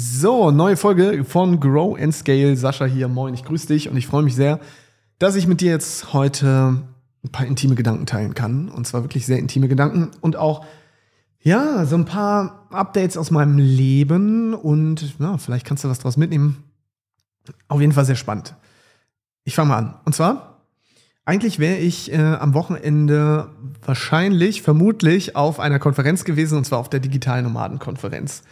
So, neue Folge von Grow and Scale. Sascha hier, moin, ich grüße dich und ich freue mich sehr, dass ich mit dir jetzt heute ein paar intime Gedanken teilen kann. Und zwar wirklich sehr intime Gedanken und auch, ja, so ein paar Updates aus meinem Leben und ja, vielleicht kannst du was draus mitnehmen. Auf jeden Fall sehr spannend. Ich fange mal an. Und zwar, eigentlich wäre ich äh, am Wochenende wahrscheinlich, vermutlich auf einer Konferenz gewesen, und zwar auf der Digitalen Nomadenkonferenz.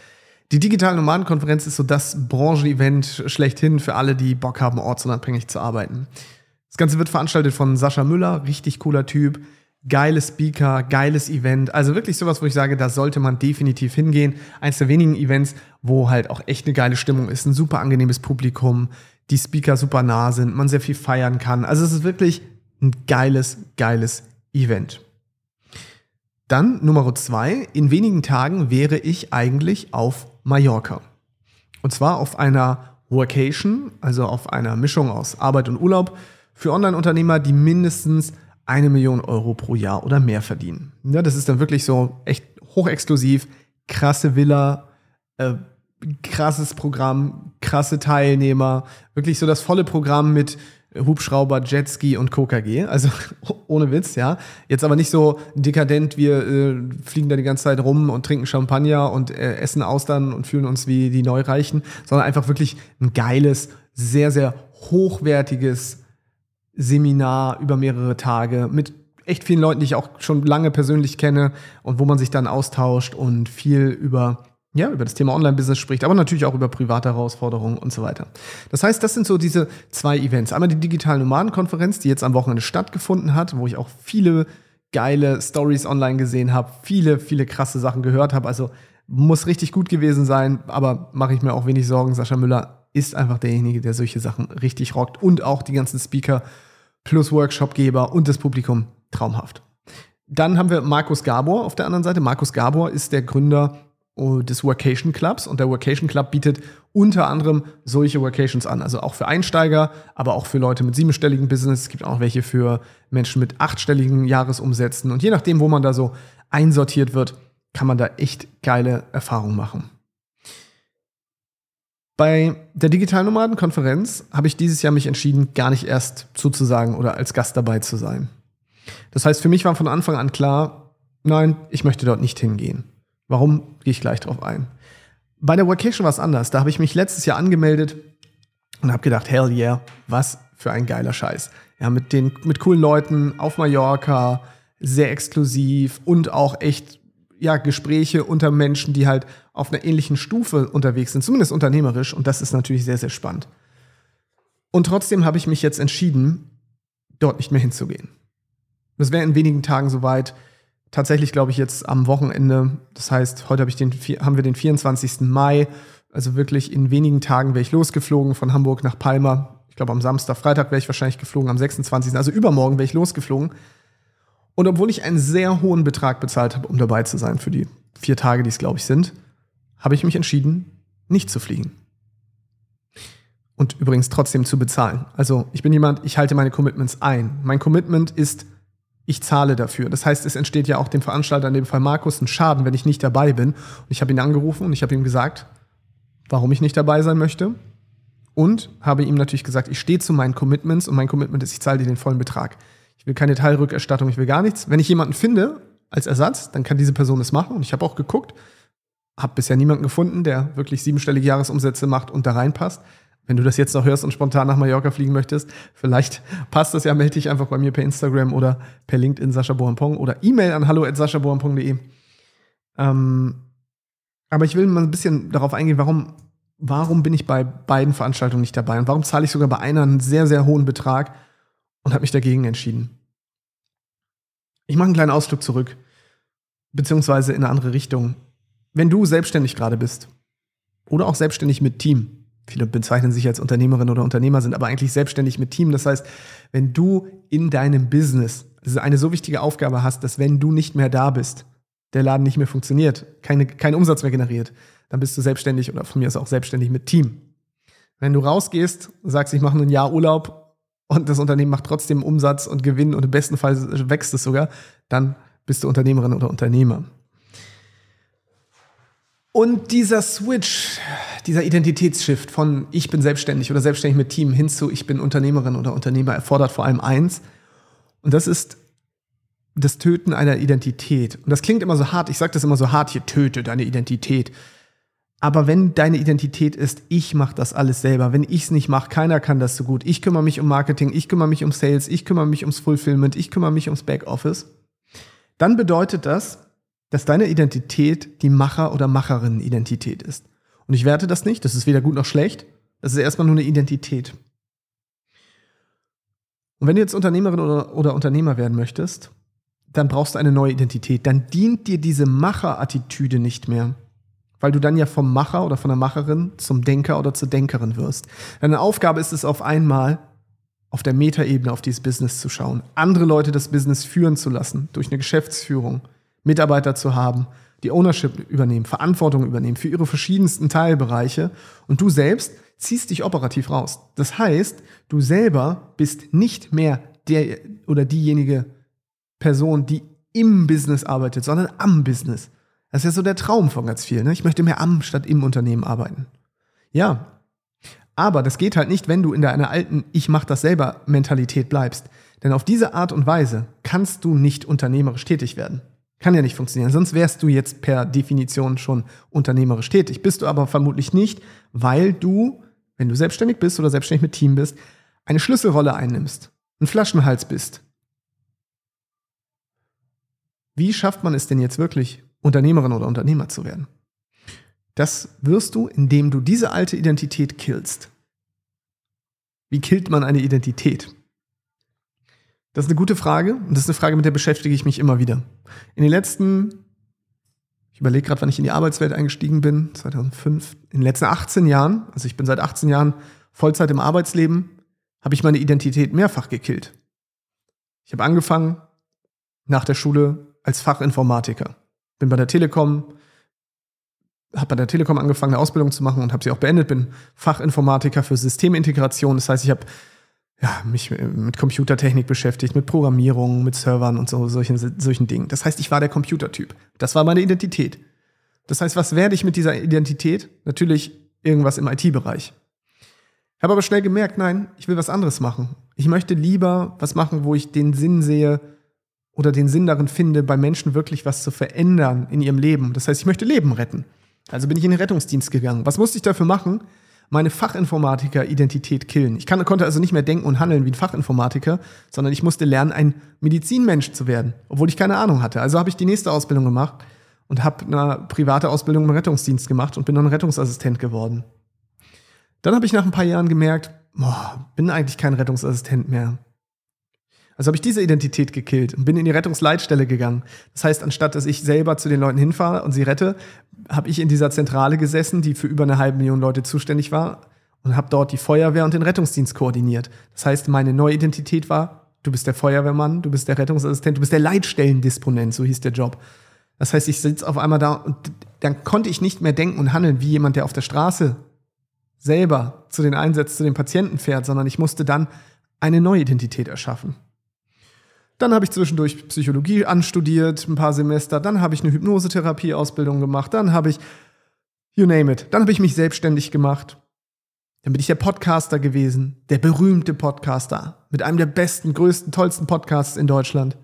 Die Digitale Nomadenkonferenz ist so das Branchenevent schlechthin für alle, die Bock haben, ortsunabhängig zu arbeiten. Das Ganze wird veranstaltet von Sascha Müller, richtig cooler Typ, geile Speaker, geiles Event. Also wirklich sowas, wo ich sage, da sollte man definitiv hingehen. Eins der wenigen Events, wo halt auch echt eine geile Stimmung ist, ein super angenehmes Publikum, die Speaker super nah sind, man sehr viel feiern kann. Also es ist wirklich ein geiles, geiles Event. Dann Nummer zwei, in wenigen Tagen wäre ich eigentlich auf Mallorca. Und zwar auf einer Workation, also auf einer Mischung aus Arbeit und Urlaub für Online-Unternehmer, die mindestens eine Million Euro pro Jahr oder mehr verdienen. Ja, das ist dann wirklich so echt hochexklusiv, krasse Villa, äh, krasses Programm, krasse Teilnehmer, wirklich so das volle Programm mit Hubschrauber, Jetski und KKG. Also ohne Witz, ja. Jetzt aber nicht so dekadent, wir äh, fliegen da die ganze Zeit rum und trinken Champagner und äh, essen Austern und fühlen uns wie die Neureichen, sondern einfach wirklich ein geiles, sehr, sehr hochwertiges Seminar über mehrere Tage mit echt vielen Leuten, die ich auch schon lange persönlich kenne und wo man sich dann austauscht und viel über ja, über das Thema Online-Business spricht, aber natürlich auch über private Herausforderungen und so weiter. Das heißt, das sind so diese zwei Events. Einmal die digitale Nomadenkonferenz, die jetzt am Wochenende stattgefunden hat, wo ich auch viele geile Stories online gesehen habe, viele, viele krasse Sachen gehört habe. Also muss richtig gut gewesen sein, aber mache ich mir auch wenig Sorgen. Sascha Müller ist einfach derjenige, der solche Sachen richtig rockt und auch die ganzen Speaker plus Workshopgeber und das Publikum traumhaft. Dann haben wir Markus Gabor auf der anderen Seite. Markus Gabor ist der Gründer des Workation Clubs und der Workation Club bietet unter anderem solche Workations an, also auch für Einsteiger, aber auch für Leute mit siebenstelligen Business. Es gibt auch welche für Menschen mit achtstelligen Jahresumsätzen und je nachdem, wo man da so einsortiert wird, kann man da echt geile Erfahrungen machen. Bei der Digital Nomaden Konferenz habe ich dieses Jahr mich entschieden, gar nicht erst zuzusagen oder als Gast dabei zu sein. Das heißt, für mich war von Anfang an klar, nein, ich möchte dort nicht hingehen. Warum, gehe ich gleich drauf ein. Bei der Vacation war es anders. Da habe ich mich letztes Jahr angemeldet und habe gedacht, hell yeah, was für ein geiler Scheiß. Ja, mit den mit coolen Leuten auf Mallorca, sehr exklusiv und auch echt ja, Gespräche unter Menschen, die halt auf einer ähnlichen Stufe unterwegs sind, zumindest unternehmerisch und das ist natürlich sehr sehr spannend. Und trotzdem habe ich mich jetzt entschieden, dort nicht mehr hinzugehen. Das wäre in wenigen Tagen soweit tatsächlich, glaube ich, jetzt am Wochenende. Das heißt, heute hab den, haben wir den 24. Mai. Also wirklich in wenigen Tagen wäre ich losgeflogen von Hamburg nach Palma. Ich glaube, am Samstag, Freitag wäre ich wahrscheinlich geflogen, am 26. Also übermorgen wäre ich losgeflogen. Und obwohl ich einen sehr hohen Betrag bezahlt habe, um dabei zu sein für die vier Tage, die es, glaube ich, sind, habe ich mich entschieden, nicht zu fliegen. Und übrigens trotzdem zu bezahlen. Also ich bin jemand, ich halte meine Commitments ein. Mein Commitment ist, ich zahle dafür. Das heißt, es entsteht ja auch dem Veranstalter, in dem Fall Markus, ein Schaden, wenn ich nicht dabei bin. Und ich habe ihn angerufen und ich habe ihm gesagt, warum ich nicht dabei sein möchte. Und habe ihm natürlich gesagt, ich stehe zu meinen Commitments und mein Commitment ist, ich zahle dir den vollen Betrag. Ich will keine Teilrückerstattung, ich will gar nichts. Wenn ich jemanden finde als Ersatz, dann kann diese Person es machen. Und ich habe auch geguckt, habe bisher niemanden gefunden, der wirklich siebenstellige Jahresumsätze macht und da reinpasst wenn du das jetzt noch hörst und spontan nach Mallorca fliegen möchtest, vielleicht passt das ja, melde dich einfach bei mir per Instagram oder per LinkedIn Sascha Bohampong oder E-Mail an hallo@saschabohampong.de. Ähm, aber ich will mal ein bisschen darauf eingehen, warum, warum bin ich bei beiden Veranstaltungen nicht dabei und warum zahle ich sogar bei einer einen sehr, sehr hohen Betrag und habe mich dagegen entschieden. Ich mache einen kleinen Ausflug zurück, beziehungsweise in eine andere Richtung. Wenn du selbstständig gerade bist oder auch selbstständig mit Team, viele bezeichnen sich als Unternehmerin oder Unternehmer, sind aber eigentlich selbstständig mit Team. Das heißt, wenn du in deinem Business eine so wichtige Aufgabe hast, dass wenn du nicht mehr da bist, der Laden nicht mehr funktioniert, keine, kein Umsatz mehr generiert, dann bist du selbstständig oder von mir aus auch selbstständig mit Team. Wenn du rausgehst, sagst, ich mache ein Jahr Urlaub und das Unternehmen macht trotzdem Umsatz und Gewinn und im besten Fall wächst es sogar, dann bist du Unternehmerin oder Unternehmer. Und dieser Switch, dieser Identitätsshift von ich bin selbstständig oder selbstständig mit Team hin zu ich bin Unternehmerin oder Unternehmer erfordert vor allem eins. Und das ist das Töten einer Identität. Und das klingt immer so hart, ich sage das immer so hart, hier töte deine Identität. Aber wenn deine Identität ist, ich mache das alles selber, wenn ich es nicht mache, keiner kann das so gut. Ich kümmere mich um Marketing, ich kümmere mich um Sales, ich kümmere mich ums Fulfillment, ich kümmere mich ums Backoffice, dann bedeutet das, dass deine Identität die Macher- oder Macherinnen-Identität ist. Und ich werte das nicht, das ist weder gut noch schlecht, das ist erstmal nur eine Identität. Und wenn du jetzt Unternehmerin oder, oder Unternehmer werden möchtest, dann brauchst du eine neue Identität. Dann dient dir diese Macherattitüde nicht mehr. Weil du dann ja vom Macher oder von der Macherin zum Denker oder zur Denkerin wirst. Deine Aufgabe ist es auf einmal, auf der Metaebene auf dieses Business zu schauen, andere Leute das Business führen zu lassen, durch eine Geschäftsführung, Mitarbeiter zu haben, die Ownership übernehmen, Verantwortung übernehmen für ihre verschiedensten Teilbereiche und du selbst ziehst dich operativ raus. Das heißt, du selber bist nicht mehr der oder diejenige Person, die im Business arbeitet, sondern am Business. Das ist ja so der Traum von ganz vielen. Ne? Ich möchte mehr am statt im Unternehmen arbeiten. Ja, aber das geht halt nicht, wenn du in deiner alten Ich mach das selber Mentalität bleibst. Denn auf diese Art und Weise kannst du nicht unternehmerisch tätig werden. Kann ja nicht funktionieren. Sonst wärst du jetzt per Definition schon unternehmerisch tätig. Bist du aber vermutlich nicht, weil du, wenn du selbstständig bist oder selbstständig mit Team bist, eine Schlüsselrolle einnimmst, ein Flaschenhals bist. Wie schafft man es denn jetzt wirklich, Unternehmerin oder Unternehmer zu werden? Das wirst du, indem du diese alte Identität killst. Wie killt man eine Identität? Das ist eine gute Frage und das ist eine Frage, mit der beschäftige ich mich immer wieder. In den letzten, ich überlege gerade, wann ich in die Arbeitswelt eingestiegen bin, 2005, in den letzten 18 Jahren, also ich bin seit 18 Jahren Vollzeit im Arbeitsleben, habe ich meine Identität mehrfach gekillt. Ich habe angefangen nach der Schule als Fachinformatiker. Bin bei der Telekom, habe bei der Telekom angefangen, eine Ausbildung zu machen und habe sie auch beendet. Bin Fachinformatiker für Systemintegration. Das heißt, ich habe ja, mich mit Computertechnik beschäftigt, mit Programmierung, mit Servern und so solchen, solchen Dingen. Das heißt, ich war der Computertyp. Das war meine Identität. Das heißt, was werde ich mit dieser Identität? Natürlich irgendwas im IT-Bereich. Habe aber schnell gemerkt, nein, ich will was anderes machen. Ich möchte lieber was machen, wo ich den Sinn sehe oder den Sinn darin finde, bei Menschen wirklich was zu verändern in ihrem Leben. Das heißt, ich möchte Leben retten. Also bin ich in den Rettungsdienst gegangen. Was musste ich dafür machen? Meine Fachinformatiker-Identität killen. Ich kann, konnte also nicht mehr denken und handeln wie ein Fachinformatiker, sondern ich musste lernen, ein Medizinmensch zu werden, obwohl ich keine Ahnung hatte. Also habe ich die nächste Ausbildung gemacht und habe eine private Ausbildung im Rettungsdienst gemacht und bin dann Rettungsassistent geworden. Dann habe ich nach ein paar Jahren gemerkt, boah, bin eigentlich kein Rettungsassistent mehr. Also habe ich diese Identität gekillt und bin in die Rettungsleitstelle gegangen. Das heißt, anstatt dass ich selber zu den Leuten hinfahre und sie rette, habe ich in dieser Zentrale gesessen, die für über eine halbe Million Leute zuständig war und habe dort die Feuerwehr und den Rettungsdienst koordiniert. Das heißt, meine neue Identität war, du bist der Feuerwehrmann, du bist der Rettungsassistent, du bist der Leitstellendisponent, so hieß der Job. Das heißt, ich sitze auf einmal da und dann konnte ich nicht mehr denken und handeln wie jemand, der auf der Straße selber zu den Einsätzen, zu den Patienten fährt, sondern ich musste dann eine neue Identität erschaffen. Dann habe ich zwischendurch Psychologie anstudiert, ein paar Semester. Dann habe ich eine Hypnosetherapie-Ausbildung gemacht. Dann habe ich, you name it. Dann habe ich mich selbstständig gemacht. Dann bin ich der Podcaster gewesen, der berühmte Podcaster mit einem der besten, größten, tollsten Podcasts in Deutschland.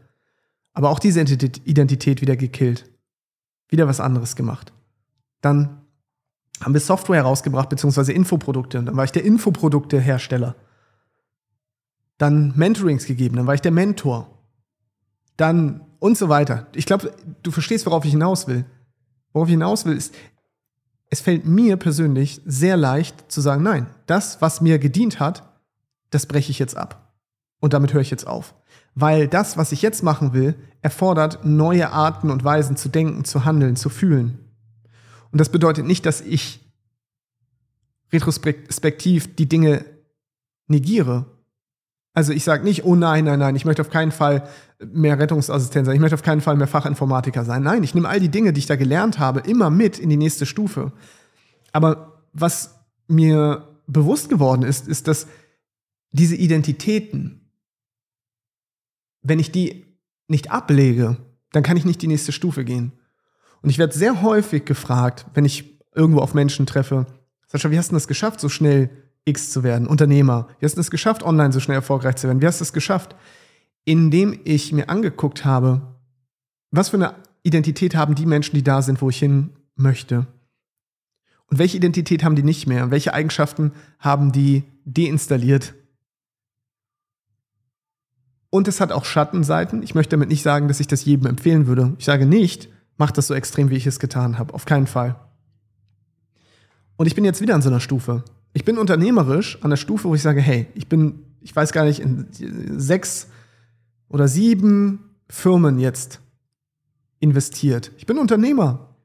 Aber auch diese Identität wieder gekillt. Wieder was anderes gemacht. Dann haben wir Software rausgebracht, beziehungsweise Infoprodukte. Und dann war ich der Infoproduktehersteller. Dann Mentorings gegeben, dann war ich der Mentor dann und so weiter. Ich glaube, du verstehst, worauf ich hinaus will. Worauf ich hinaus will, ist, es fällt mir persönlich sehr leicht zu sagen, nein, das, was mir gedient hat, das breche ich jetzt ab. Und damit höre ich jetzt auf. Weil das, was ich jetzt machen will, erfordert neue Arten und Weisen zu denken, zu handeln, zu fühlen. Und das bedeutet nicht, dass ich retrospektiv die Dinge negiere also ich sage nicht, oh nein, nein, nein, ich möchte auf keinen Fall mehr Rettungsassistent sein, ich möchte auf keinen Fall mehr Fachinformatiker sein. Nein, ich nehme all die Dinge, die ich da gelernt habe, immer mit in die nächste Stufe. Aber was mir bewusst geworden ist, ist, dass diese Identitäten, wenn ich die nicht ablege, dann kann ich nicht die nächste Stufe gehen. Und ich werde sehr häufig gefragt, wenn ich irgendwo auf Menschen treffe. Sascha, wie hast du das geschafft, so schnell X zu werden? Unternehmer. Wie hast du es geschafft, online so schnell erfolgreich zu werden? Wie hast du es geschafft? Indem ich mir angeguckt habe, was für eine Identität haben die Menschen, die da sind, wo ich hin möchte. Und welche Identität haben die nicht mehr? Welche Eigenschaften haben die deinstalliert? Und es hat auch Schattenseiten. Ich möchte damit nicht sagen, dass ich das jedem empfehlen würde. Ich sage nicht, mach das so extrem, wie ich es getan habe. Auf keinen Fall. Und ich bin jetzt wieder an so einer Stufe. Ich bin unternehmerisch an der Stufe, wo ich sage, hey, ich bin, ich weiß gar nicht, in sechs oder sieben Firmen jetzt investiert. Ich bin Unternehmer.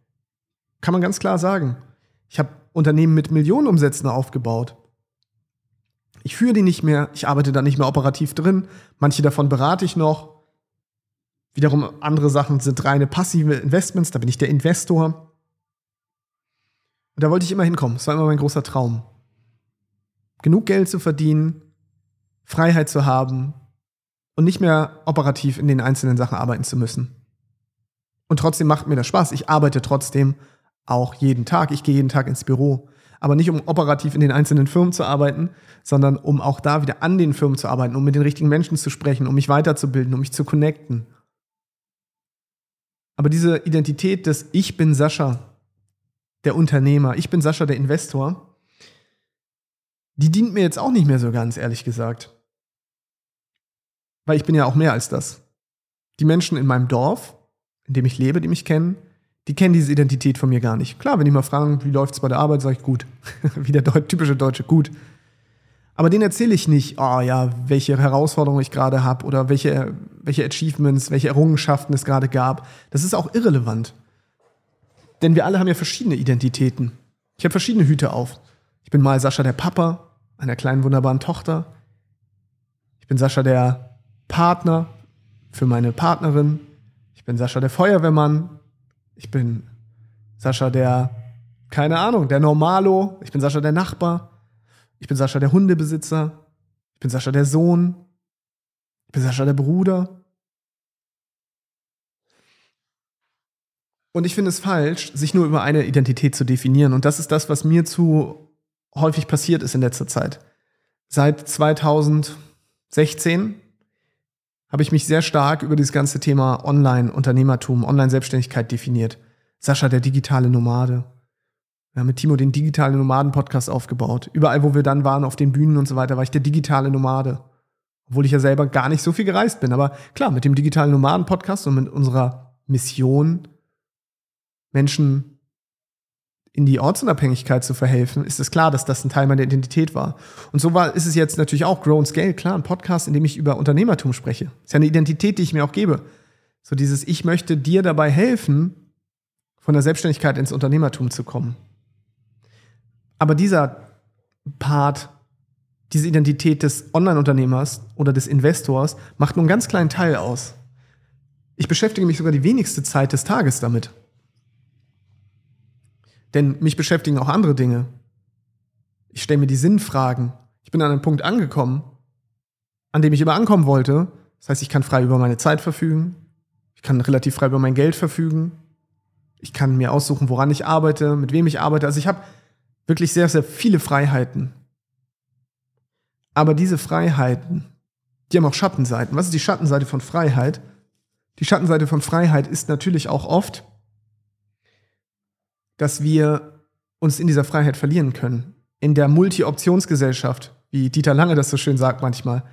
Kann man ganz klar sagen. Ich habe Unternehmen mit Millionenumsätzen aufgebaut. Ich führe die nicht mehr, ich arbeite da nicht mehr operativ drin. Manche davon berate ich noch. Wiederum andere Sachen sind reine passive Investments, da bin ich der Investor. Und da wollte ich immer hinkommen. Das war immer mein großer Traum. Genug Geld zu verdienen, Freiheit zu haben und nicht mehr operativ in den einzelnen Sachen arbeiten zu müssen. Und trotzdem macht mir das Spaß. Ich arbeite trotzdem auch jeden Tag. Ich gehe jeden Tag ins Büro. Aber nicht um operativ in den einzelnen Firmen zu arbeiten, sondern um auch da wieder an den Firmen zu arbeiten, um mit den richtigen Menschen zu sprechen, um mich weiterzubilden, um mich zu connecten. Aber diese Identität des Ich bin Sascha, der Unternehmer, ich bin Sascha, der Investor, die dient mir jetzt auch nicht mehr so ganz, ehrlich gesagt. Weil ich bin ja auch mehr als das. Die Menschen in meinem Dorf, in dem ich lebe, die mich kennen, die kennen diese Identität von mir gar nicht. Klar, wenn die mal fragen, wie läuft es bei der Arbeit, sage ich gut. wie der typische Deutsche, gut. Aber denen erzähle ich nicht, oh ja, welche Herausforderungen ich gerade habe oder welche, welche Achievements, welche Errungenschaften es gerade gab. Das ist auch irrelevant. Denn wir alle haben ja verschiedene Identitäten. Ich habe verschiedene Hüte auf. Ich bin mal Sascha der Papa einer kleinen wunderbaren Tochter. Ich bin Sascha der Partner für meine Partnerin. Ich bin Sascha der Feuerwehrmann. Ich bin Sascha der, keine Ahnung, der Normalo. Ich bin Sascha der Nachbar. Ich bin Sascha der Hundebesitzer. Ich bin Sascha der Sohn. Ich bin Sascha der Bruder. Und ich finde es falsch, sich nur über eine Identität zu definieren. Und das ist das, was mir zu häufig passiert ist in letzter Zeit. Seit 2016 habe ich mich sehr stark über dieses ganze Thema Online-Unternehmertum, Online-Selbstständigkeit definiert. Sascha, der digitale Nomade. Wir haben mit Timo den digitalen Nomaden-Podcast aufgebaut. Überall, wo wir dann waren, auf den Bühnen und so weiter, war ich der digitale Nomade. Obwohl ich ja selber gar nicht so viel gereist bin. Aber klar, mit dem digitalen Nomaden-Podcast und mit unserer Mission, Menschen in die Ortsunabhängigkeit zu verhelfen, ist es klar, dass das ein Teil meiner Identität war. Und so war, ist es jetzt natürlich auch Grow and Scale, klar, ein Podcast, in dem ich über Unternehmertum spreche. Ist ja eine Identität, die ich mir auch gebe. So dieses, ich möchte dir dabei helfen, von der Selbstständigkeit ins Unternehmertum zu kommen. Aber dieser Part, diese Identität des Online-Unternehmers oder des Investors macht nur einen ganz kleinen Teil aus. Ich beschäftige mich sogar die wenigste Zeit des Tages damit. Denn mich beschäftigen auch andere Dinge. Ich stelle mir die Sinnfragen. Ich bin an einem Punkt angekommen, an dem ich immer ankommen wollte. Das heißt, ich kann frei über meine Zeit verfügen. Ich kann relativ frei über mein Geld verfügen. Ich kann mir aussuchen, woran ich arbeite, mit wem ich arbeite. Also ich habe wirklich sehr, sehr viele Freiheiten. Aber diese Freiheiten, die haben auch Schattenseiten. Was ist die Schattenseite von Freiheit? Die Schattenseite von Freiheit ist natürlich auch oft, dass wir uns in dieser Freiheit verlieren können. In der Multi-Optionsgesellschaft, wie Dieter Lange das so schön sagt manchmal.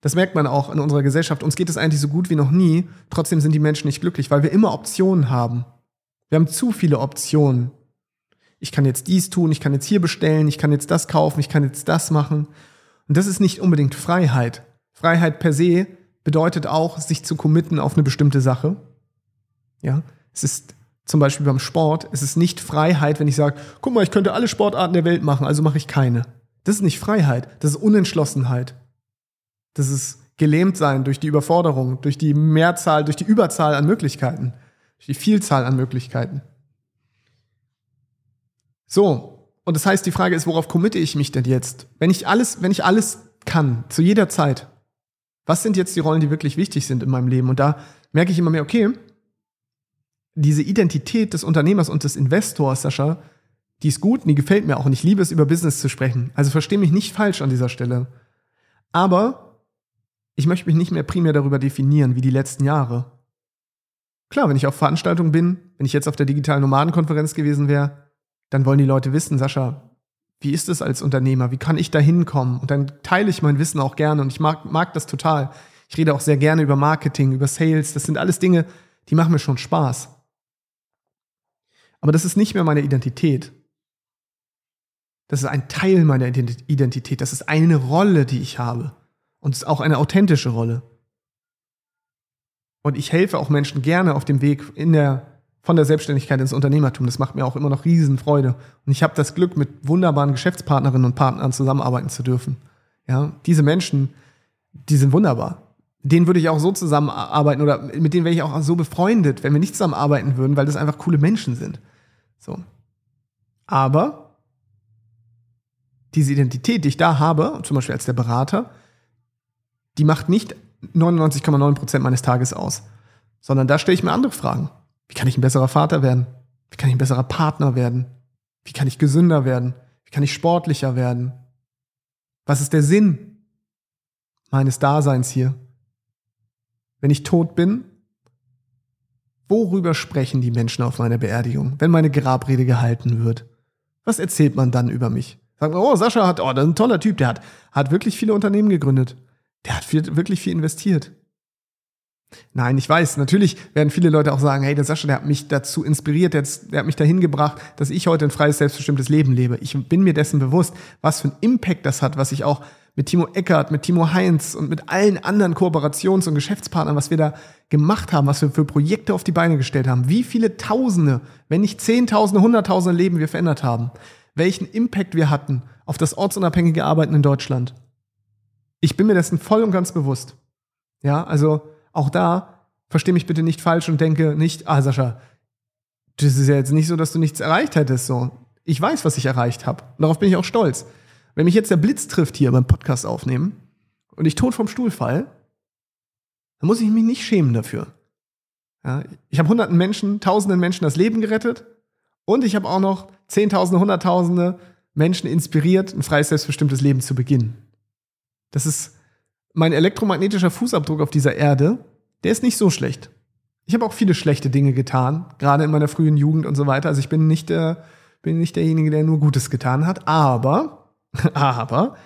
Das merkt man auch in unserer Gesellschaft. Uns geht es eigentlich so gut wie noch nie. Trotzdem sind die Menschen nicht glücklich, weil wir immer Optionen haben. Wir haben zu viele Optionen. Ich kann jetzt dies tun, ich kann jetzt hier bestellen, ich kann jetzt das kaufen, ich kann jetzt das machen. Und das ist nicht unbedingt Freiheit. Freiheit per se bedeutet auch, sich zu committen auf eine bestimmte Sache. Ja, es ist zum Beispiel beim Sport, es ist nicht Freiheit, wenn ich sage, guck mal, ich könnte alle Sportarten der Welt machen, also mache ich keine. Das ist nicht Freiheit, das ist Unentschlossenheit. Das ist gelähmt sein durch die Überforderung, durch die Mehrzahl, durch die Überzahl an Möglichkeiten, durch die Vielzahl an Möglichkeiten. So, und das heißt, die Frage ist, worauf committe ich mich denn jetzt? Wenn ich alles, wenn ich alles kann, zu jeder Zeit, was sind jetzt die Rollen, die wirklich wichtig sind in meinem Leben? Und da merke ich immer mehr, okay, diese Identität des Unternehmers und des Investors, Sascha, Die ist gut und die gefällt mir auch und ich liebe es, über Business zu sprechen. Also verstehe mich nicht falsch an dieser Stelle. Aber ich möchte mich nicht mehr primär darüber definieren wie die letzten Jahre. Klar, wenn ich auf Veranstaltungen bin, wenn ich jetzt auf der digitalen Nomadenkonferenz gewesen wäre, dann wollen die Leute wissen, Sascha, wie ist es als Unternehmer? Wie kann ich da hinkommen? Und dann teile ich mein Wissen auch gerne und ich mag, mag das total. Ich rede auch sehr gerne über Marketing, über Sales. Das sind alles Dinge, die machen mir schon Spaß. Aber das ist nicht mehr meine Identität. Das ist ein Teil meiner Identität. Das ist eine Rolle, die ich habe. Und es ist auch eine authentische Rolle. Und ich helfe auch Menschen gerne auf dem Weg in der, von der Selbstständigkeit ins Unternehmertum. Das macht mir auch immer noch Riesenfreude. Und ich habe das Glück, mit wunderbaren Geschäftspartnerinnen und Partnern zusammenarbeiten zu dürfen. Ja, diese Menschen, die sind wunderbar. Denen würde ich auch so zusammenarbeiten oder mit denen wäre ich auch so befreundet, wenn wir nicht zusammenarbeiten würden, weil das einfach coole Menschen sind. So. Aber diese Identität, die ich da habe, zum Beispiel als der Berater, die macht nicht 99,9% meines Tages aus, sondern da stelle ich mir andere Fragen. Wie kann ich ein besserer Vater werden? Wie kann ich ein besserer Partner werden? Wie kann ich gesünder werden? Wie kann ich sportlicher werden? Was ist der Sinn meines Daseins hier? Wenn ich tot bin, worüber sprechen die Menschen auf meiner Beerdigung, wenn meine Grabrede gehalten wird? Was erzählt man dann über mich? Sagt man, oh, Sascha hat, oh, das ist ein toller Typ, der hat, hat wirklich viele Unternehmen gegründet. Der hat viel, wirklich viel investiert. Nein, ich weiß, natürlich werden viele Leute auch sagen, hey, der Sascha, der hat mich dazu inspiriert, der, der hat mich dahin gebracht, dass ich heute ein freies, selbstbestimmtes Leben lebe. Ich bin mir dessen bewusst, was für einen Impact das hat, was ich auch mit Timo Eckert, mit Timo Heinz und mit allen anderen Kooperations- und Geschäftspartnern, was wir da gemacht haben, was wir für Projekte auf die Beine gestellt haben, wie viele Tausende, wenn nicht Zehntausende, Hunderttausende Leben wir verändert haben, welchen Impact wir hatten auf das ortsunabhängige Arbeiten in Deutschland. Ich bin mir dessen voll und ganz bewusst. Ja, also auch da, verstehe mich bitte nicht falsch und denke nicht, ah, Sascha, das ist ja jetzt nicht so, dass du nichts erreicht hättest. So. Ich weiß, was ich erreicht habe. Darauf bin ich auch stolz. Wenn mich jetzt der Blitz trifft hier beim Podcast aufnehmen und ich tot vom Stuhl fall, dann muss ich mich nicht schämen dafür. Ja, ich habe hunderten Menschen, tausenden Menschen das Leben gerettet und ich habe auch noch zehntausende, hunderttausende Menschen inspiriert, ein freies, selbstbestimmtes Leben zu beginnen. Das ist mein elektromagnetischer Fußabdruck auf dieser Erde, der ist nicht so schlecht. Ich habe auch viele schlechte Dinge getan, gerade in meiner frühen Jugend und so weiter. Also ich bin nicht der, bin nicht derjenige, der nur Gutes getan hat. Aber, aber,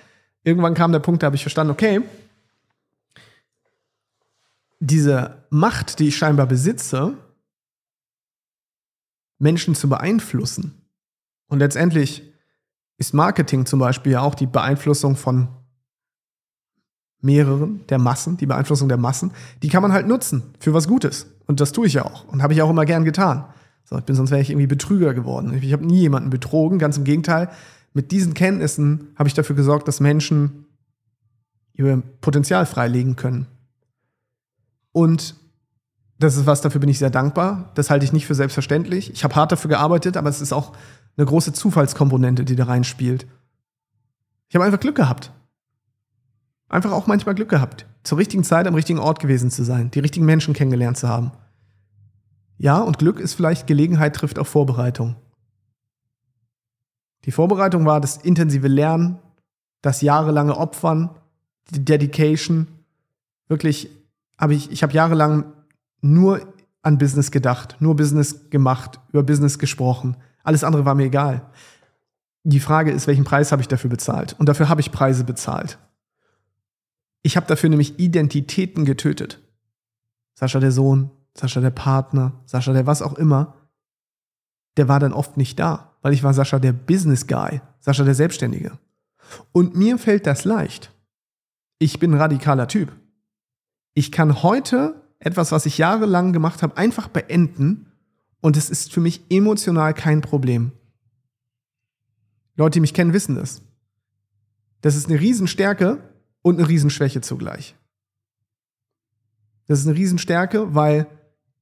irgendwann kam der Punkt, da habe ich verstanden, okay, diese Macht, die ich scheinbar besitze, Menschen zu beeinflussen. Und letztendlich ist Marketing zum Beispiel ja auch die Beeinflussung von mehreren, der Massen, die Beeinflussung der Massen, die kann man halt nutzen für was Gutes. Und das tue ich ja auch und habe ich auch immer gern getan. So, ich bin, sonst wäre ich irgendwie Betrüger geworden. Ich habe nie jemanden betrogen, ganz im Gegenteil. Mit diesen Kenntnissen habe ich dafür gesorgt, dass Menschen ihr Potenzial freilegen können. Und das ist was, dafür bin ich sehr dankbar. Das halte ich nicht für selbstverständlich. Ich habe hart dafür gearbeitet, aber es ist auch eine große Zufallskomponente, die da reinspielt. Ich habe einfach Glück gehabt einfach auch manchmal Glück gehabt, zur richtigen Zeit am richtigen Ort gewesen zu sein, die richtigen Menschen kennengelernt zu haben. Ja, und Glück ist vielleicht Gelegenheit trifft auf Vorbereitung. Die Vorbereitung war das intensive Lernen, das jahrelange Opfern, die Dedication. Wirklich habe ich, ich habe jahrelang nur an Business gedacht, nur Business gemacht, über Business gesprochen. Alles andere war mir egal. Die Frage ist, welchen Preis habe ich dafür bezahlt? Und dafür habe ich Preise bezahlt. Ich habe dafür nämlich Identitäten getötet. Sascha der Sohn, Sascha der Partner, Sascha der was auch immer. Der war dann oft nicht da, weil ich war Sascha der Business Guy, Sascha der Selbstständige. Und mir fällt das leicht. Ich bin ein radikaler Typ. Ich kann heute etwas, was ich jahrelang gemacht habe, einfach beenden und es ist für mich emotional kein Problem. Leute, die mich kennen, wissen das. Das ist eine Riesenstärke, und eine Riesenschwäche zugleich. Das ist eine Riesenstärke, weil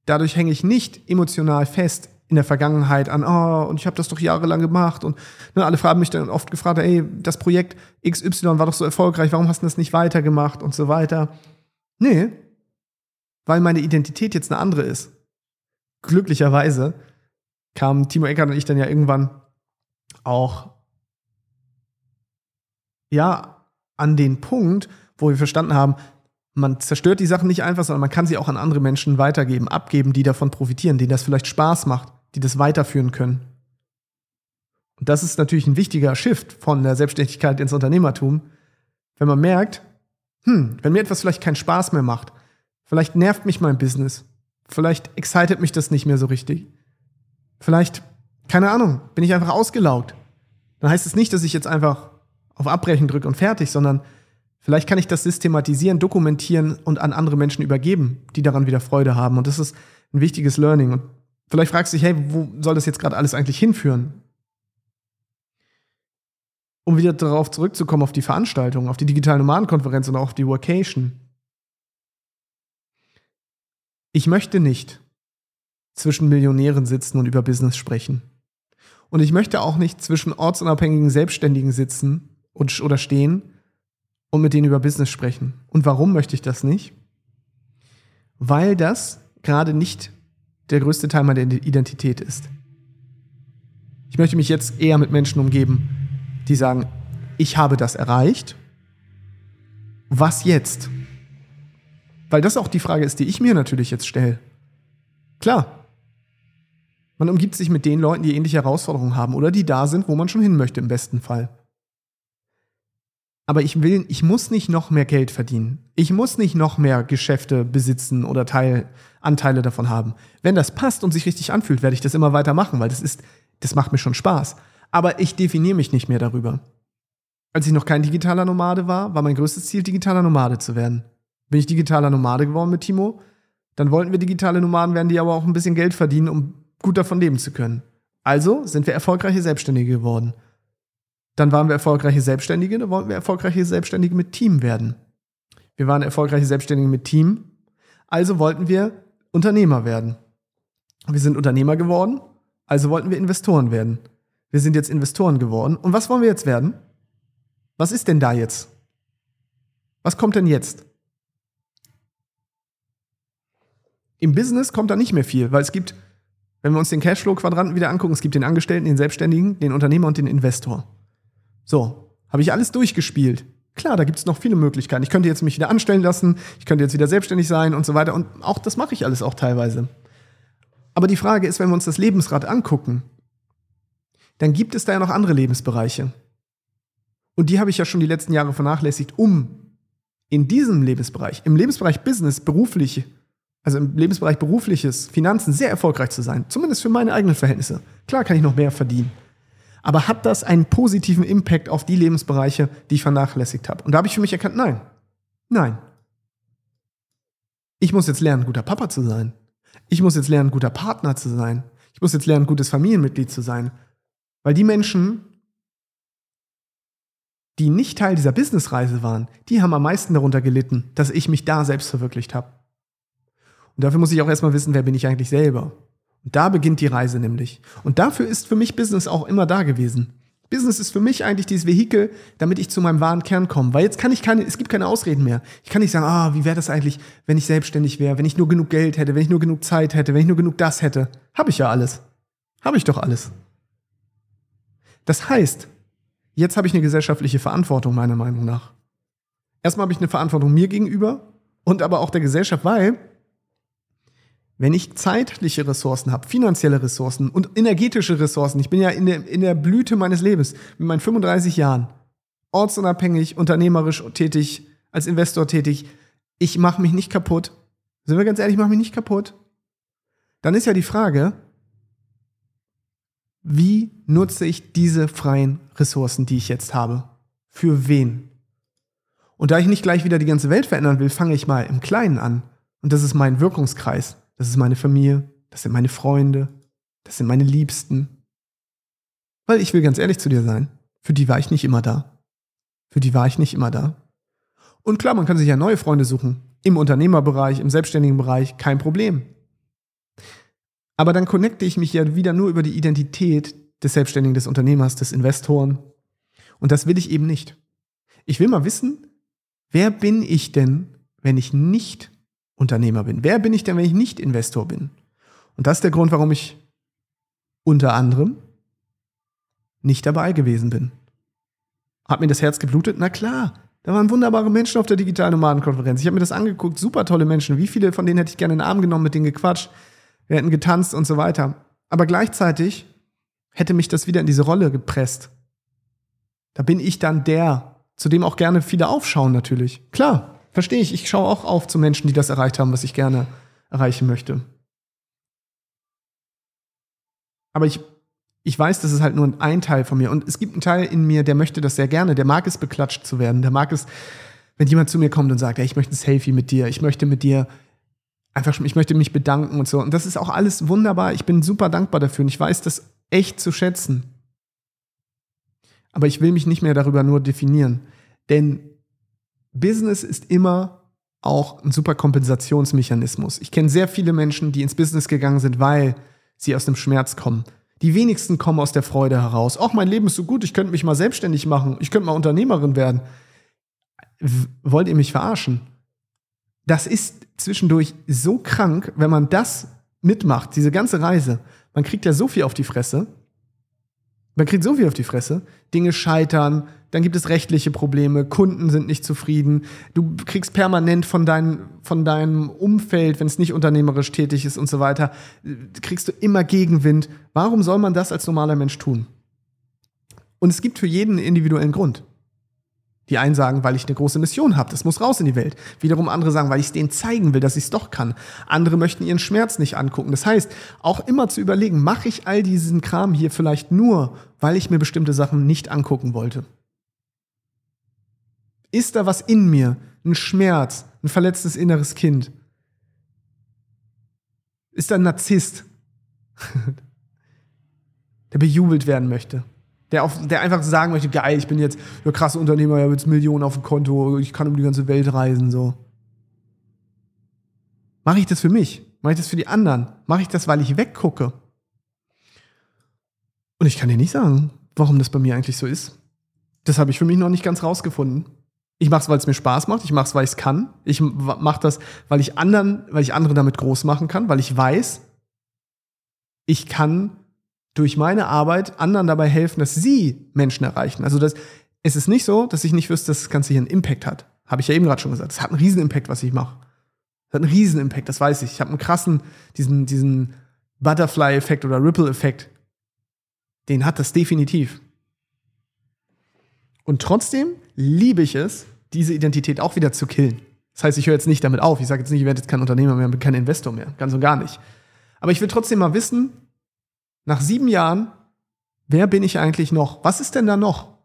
dadurch hänge ich nicht emotional fest in der Vergangenheit an, oh, und ich habe das doch jahrelang gemacht und ne, alle fragen mich dann oft gefragt, ey, das Projekt XY war doch so erfolgreich, warum hast du das nicht weitergemacht und so weiter. Nee, weil meine Identität jetzt eine andere ist. Glücklicherweise kamen Timo Eckert und ich dann ja irgendwann auch ja an den Punkt, wo wir verstanden haben, man zerstört die Sachen nicht einfach, sondern man kann sie auch an andere Menschen weitergeben, abgeben, die davon profitieren, denen das vielleicht Spaß macht, die das weiterführen können. Und das ist natürlich ein wichtiger Shift von der Selbstständigkeit ins Unternehmertum, wenn man merkt, hm, wenn mir etwas vielleicht keinen Spaß mehr macht, vielleicht nervt mich mein Business, vielleicht excited mich das nicht mehr so richtig, vielleicht, keine Ahnung, bin ich einfach ausgelaugt. Dann heißt es nicht, dass ich jetzt einfach auf Abbrechen drücke und fertig, sondern vielleicht kann ich das systematisieren, dokumentieren und an andere Menschen übergeben, die daran wieder Freude haben. Und das ist ein wichtiges Learning. Und vielleicht fragst du dich, hey, wo soll das jetzt gerade alles eigentlich hinführen? um wieder darauf zurückzukommen, auf die Veranstaltung, auf die digitale Nomadenkonferenz und auch auf die Workation. Ich möchte nicht zwischen Millionären sitzen und über Business sprechen. Und ich möchte auch nicht zwischen ortsunabhängigen Selbstständigen sitzen und, oder stehen und mit denen über Business sprechen. Und warum möchte ich das nicht? Weil das gerade nicht der größte Teil meiner Identität ist. Ich möchte mich jetzt eher mit Menschen umgeben, die sagen, ich habe das erreicht. Was jetzt? Weil das auch die Frage ist, die ich mir natürlich jetzt stelle. Klar, man umgibt sich mit den Leuten, die ähnliche Herausforderungen haben oder die da sind, wo man schon hin möchte im besten Fall. Aber ich will, ich muss nicht noch mehr Geld verdienen. Ich muss nicht noch mehr Geschäfte besitzen oder Teil, Anteile davon haben. Wenn das passt und sich richtig anfühlt, werde ich das immer weiter machen, weil das ist, das macht mir schon Spaß aber ich definiere mich nicht mehr darüber. Als ich noch kein digitaler Nomade war, war mein größtes Ziel, digitaler Nomade zu werden. Bin ich digitaler Nomade geworden mit Timo? Dann wollten wir digitale Nomaden werden, die aber auch ein bisschen Geld verdienen, um gut davon leben zu können. Also sind wir erfolgreiche Selbstständige geworden. Dann waren wir erfolgreiche Selbstständige, dann wollten wir erfolgreiche Selbstständige mit Team werden. Wir waren erfolgreiche Selbstständige mit Team, also wollten wir Unternehmer werden. Wir sind Unternehmer geworden, also wollten wir Investoren werden. Wir sind jetzt Investoren geworden. Und was wollen wir jetzt werden? Was ist denn da jetzt? Was kommt denn jetzt? Im Business kommt da nicht mehr viel, weil es gibt, wenn wir uns den Cashflow-Quadranten wieder angucken, es gibt den Angestellten, den Selbstständigen, den Unternehmer und den Investor. So, habe ich alles durchgespielt. Klar, da gibt es noch viele Möglichkeiten. Ich könnte jetzt mich wieder anstellen lassen, ich könnte jetzt wieder selbstständig sein und so weiter. Und auch das mache ich alles auch teilweise. Aber die Frage ist, wenn wir uns das Lebensrad angucken, dann gibt es da ja noch andere Lebensbereiche. Und die habe ich ja schon die letzten Jahre vernachlässigt, um in diesem Lebensbereich, im Lebensbereich Business, beruflich, also im Lebensbereich berufliches, Finanzen sehr erfolgreich zu sein. Zumindest für meine eigenen Verhältnisse. Klar kann ich noch mehr verdienen. Aber hat das einen positiven Impact auf die Lebensbereiche, die ich vernachlässigt habe? Und da habe ich für mich erkannt, nein. Nein. Ich muss jetzt lernen, guter Papa zu sein. Ich muss jetzt lernen, guter Partner zu sein. Ich muss jetzt lernen, gutes Familienmitglied zu sein. Weil die Menschen, die nicht Teil dieser Businessreise waren, die haben am meisten darunter gelitten, dass ich mich da selbst verwirklicht habe. Und dafür muss ich auch erstmal wissen, wer bin ich eigentlich selber. Und da beginnt die Reise nämlich. Und dafür ist für mich Business auch immer da gewesen. Business ist für mich eigentlich dieses Vehikel, damit ich zu meinem wahren Kern komme. Weil jetzt kann ich keine, es gibt keine Ausreden mehr. Ich kann nicht sagen, ah, wie wäre das eigentlich, wenn ich selbstständig wäre, wenn ich nur genug Geld hätte, wenn ich nur genug Zeit hätte, wenn ich nur genug das hätte. Habe ich ja alles. Habe ich doch alles. Das heißt, jetzt habe ich eine gesellschaftliche Verantwortung, meiner Meinung nach. Erstmal habe ich eine Verantwortung mir gegenüber und aber auch der Gesellschaft, weil wenn ich zeitliche Ressourcen habe, finanzielle Ressourcen und energetische Ressourcen, ich bin ja in der, in der Blüte meines Lebens, mit meinen 35 Jahren, ortsunabhängig, unternehmerisch tätig, als Investor tätig, ich mache mich nicht kaputt. Sind wir ganz ehrlich, ich mache mich nicht kaputt. Dann ist ja die Frage, wie nutze ich diese freien Ressourcen, die ich jetzt habe? Für wen? Und da ich nicht gleich wieder die ganze Welt verändern will, fange ich mal im Kleinen an. Und das ist mein Wirkungskreis. Das ist meine Familie. Das sind meine Freunde. Das sind meine Liebsten. Weil ich will ganz ehrlich zu dir sein. Für die war ich nicht immer da. Für die war ich nicht immer da. Und klar, man kann sich ja neue Freunde suchen. Im Unternehmerbereich, im selbstständigen Bereich, kein Problem. Aber dann connecte ich mich ja wieder nur über die Identität des Selbstständigen, des Unternehmers, des Investoren. Und das will ich eben nicht. Ich will mal wissen, wer bin ich denn, wenn ich nicht Unternehmer bin? Wer bin ich denn, wenn ich nicht Investor bin? Und das ist der Grund, warum ich unter anderem nicht dabei gewesen bin. Hat mir das Herz geblutet? Na klar. Da waren wunderbare Menschen auf der digitalen Nomadenkonferenz. Ich habe mir das angeguckt, super tolle Menschen. Wie viele von denen hätte ich gerne in den Arm genommen, mit denen gequatscht, wir hätten getanzt und so weiter. Aber gleichzeitig hätte mich das wieder in diese Rolle gepresst. Da bin ich dann der, zu dem auch gerne viele aufschauen natürlich. Klar, verstehe ich. Ich schaue auch auf zu Menschen, die das erreicht haben, was ich gerne erreichen möchte. Aber ich, ich weiß, das ist halt nur ein Teil von mir. Und es gibt einen Teil in mir, der möchte das sehr gerne. Der mag es, beklatscht zu werden. Der mag es, wenn jemand zu mir kommt und sagt, hey, ich möchte ein Selfie mit dir. Ich möchte mit dir einfach, ich möchte mich bedanken und so. Und das ist auch alles wunderbar. Ich bin super dankbar dafür. Und ich weiß das echt zu schätzen. Aber ich will mich nicht mehr darüber nur definieren. Denn Business ist immer auch ein super Kompensationsmechanismus. Ich kenne sehr viele Menschen, die ins Business gegangen sind, weil sie aus dem Schmerz kommen. Die wenigsten kommen aus der Freude heraus. Auch mein Leben ist so gut, ich könnte mich mal selbstständig machen, ich könnte mal Unternehmerin werden. Wollt ihr mich verarschen? Das ist zwischendurch so krank, wenn man das mitmacht, diese ganze Reise. Man kriegt ja so viel auf die Fresse. Man kriegt so viel auf die Fresse. Dinge scheitern, dann gibt es rechtliche Probleme, Kunden sind nicht zufrieden, du kriegst permanent von, dein, von deinem Umfeld, wenn es nicht unternehmerisch tätig ist und so weiter, kriegst du immer Gegenwind. Warum soll man das als normaler Mensch tun? Und es gibt für jeden einen individuellen Grund. Die einen sagen, weil ich eine große Mission habe, das muss raus in die Welt. Wiederum andere sagen, weil ich es denen zeigen will, dass ich es doch kann. Andere möchten ihren Schmerz nicht angucken. Das heißt, auch immer zu überlegen, mache ich all diesen Kram hier vielleicht nur, weil ich mir bestimmte Sachen nicht angucken wollte. Ist da was in mir? Ein Schmerz, ein verletztes inneres Kind? Ist da ein Narzisst, der bejubelt werden möchte? Der, auf, der einfach sagen möchte, geil, ich bin jetzt der krasse Unternehmer, ich habe jetzt Millionen auf dem Konto, ich kann um die ganze Welt reisen, so. Mache ich das für mich? Mache ich das für die anderen? Mache ich das, weil ich weggucke? Und ich kann dir nicht sagen, warum das bei mir eigentlich so ist. Das habe ich für mich noch nicht ganz rausgefunden. Ich mache es, weil es mir Spaß macht. Ich mache es, weil ich es kann. Ich mache das, weil ich anderen, weil ich andere damit groß machen kann, weil ich weiß, ich kann durch meine Arbeit anderen dabei helfen, dass sie Menschen erreichen. Also das, es ist nicht so, dass ich nicht wüsste, dass das Ganze hier einen Impact hat. Habe ich ja eben gerade schon gesagt. Es hat einen riesen Impact, was ich mache. Es hat einen riesen Impact, das weiß ich. Ich habe einen krassen, diesen, diesen Butterfly-Effekt oder Ripple-Effekt. Den hat das definitiv. Und trotzdem liebe ich es, diese Identität auch wieder zu killen. Das heißt, ich höre jetzt nicht damit auf. Ich sage jetzt nicht, ich werde jetzt kein Unternehmer mehr, kein Investor mehr. Ganz und gar nicht. Aber ich will trotzdem mal wissen, nach sieben Jahren, wer bin ich eigentlich noch? Was ist denn da noch?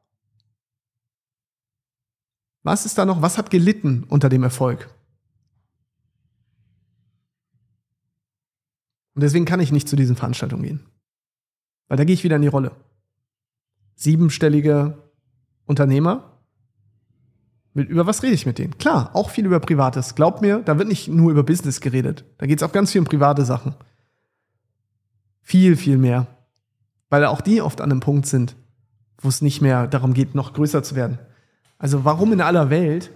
Was ist da noch? Was hat gelitten unter dem Erfolg? Und deswegen kann ich nicht zu diesen Veranstaltungen gehen. Weil da gehe ich wieder in die Rolle. Siebenstellige Unternehmer. Mit, über was rede ich mit denen? Klar, auch viel über Privates. Glaub mir, da wird nicht nur über Business geredet. Da geht es auch ganz viel um private Sachen. Viel, viel mehr. Weil auch die oft an einem Punkt sind, wo es nicht mehr darum geht, noch größer zu werden. Also warum in aller Welt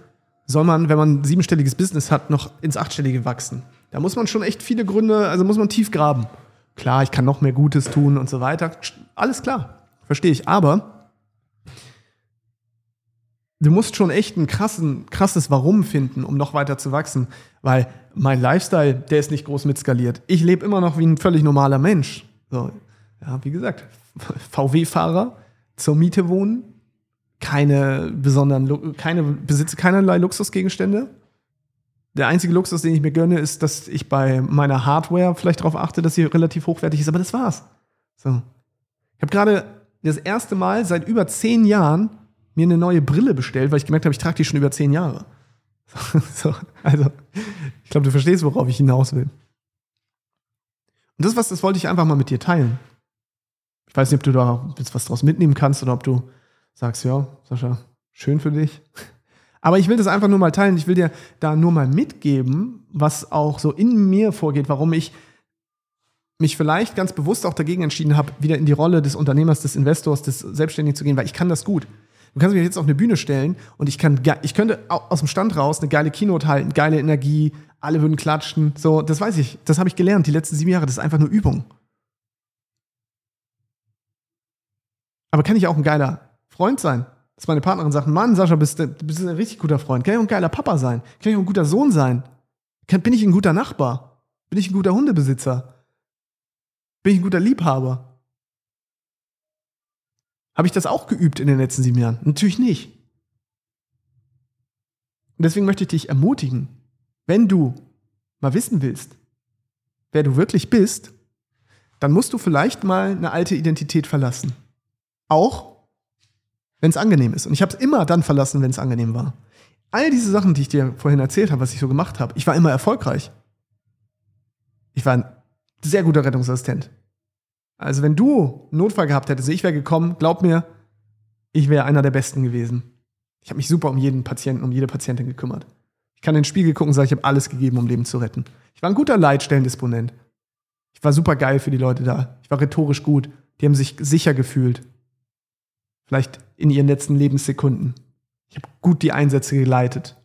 soll man, wenn man ein siebenstelliges Business hat, noch ins achtstellige wachsen? Da muss man schon echt viele Gründe, also muss man tief graben. Klar, ich kann noch mehr Gutes tun und so weiter. Alles klar, verstehe ich. Aber du musst schon echt ein krassen, krasses Warum finden, um noch weiter zu wachsen. Weil mein Lifestyle, der ist nicht groß mitskaliert. Ich lebe immer noch wie ein völlig normaler Mensch. So, ja, wie gesagt, VW-Fahrer, zur Miete wohnen, keine besonderen, keine, besitze keinerlei Luxusgegenstände. Der einzige Luxus, den ich mir gönne, ist, dass ich bei meiner Hardware vielleicht darauf achte, dass sie relativ hochwertig ist, aber das war's. So. Ich habe gerade das erste Mal seit über zehn Jahren mir eine neue Brille bestellt, weil ich gemerkt habe, ich trage die schon über zehn Jahre. So, also, ich glaube, du verstehst, worauf ich hinaus will. Und das, was, das wollte ich einfach mal mit dir teilen. Ich weiß nicht, ob du da jetzt was draus mitnehmen kannst oder ob du sagst, ja, Sascha, schön für dich. Aber ich will das einfach nur mal teilen. Ich will dir da nur mal mitgeben, was auch so in mir vorgeht, warum ich mich vielleicht ganz bewusst auch dagegen entschieden habe, wieder in die Rolle des Unternehmers, des Investors, des Selbstständigen zu gehen, weil ich kann das gut. Du kannst mich jetzt auf eine Bühne stellen und ich kann, ich könnte aus dem Stand raus eine geile Keynote halten, geile Energie, alle würden klatschen. So, das weiß ich. Das habe ich gelernt die letzten sieben Jahre. Das ist einfach nur Übung. Aber kann ich auch ein geiler Freund sein? Dass meine Partnerin sagt, Mann, Sascha, bist du bist ein richtig guter Freund. Kann ich auch ein geiler Papa sein? Kann ich auch ein guter Sohn sein? bin ich ein guter Nachbar? Bin ich ein guter Hundebesitzer? Bin ich ein guter Liebhaber? Habe ich das auch geübt in den letzten sieben Jahren? Natürlich nicht. Und deswegen möchte ich dich ermutigen, wenn du mal wissen willst, wer du wirklich bist, dann musst du vielleicht mal eine alte Identität verlassen. Auch wenn es angenehm ist. Und ich habe es immer dann verlassen, wenn es angenehm war. All diese Sachen, die ich dir vorhin erzählt habe, was ich so gemacht habe, ich war immer erfolgreich. Ich war ein sehr guter Rettungsassistent. Also wenn du einen Notfall gehabt hättest, ich wäre gekommen, glaub mir, ich wäre einer der Besten gewesen. Ich habe mich super um jeden Patienten, um jede Patientin gekümmert. Ich kann in den Spiegel gucken und sagen, ich habe alles gegeben, um Leben zu retten. Ich war ein guter Leitstellendisponent. Ich war super geil für die Leute da. Ich war rhetorisch gut. Die haben sich sicher gefühlt. Vielleicht in ihren letzten Lebenssekunden. Ich habe gut die Einsätze geleitet.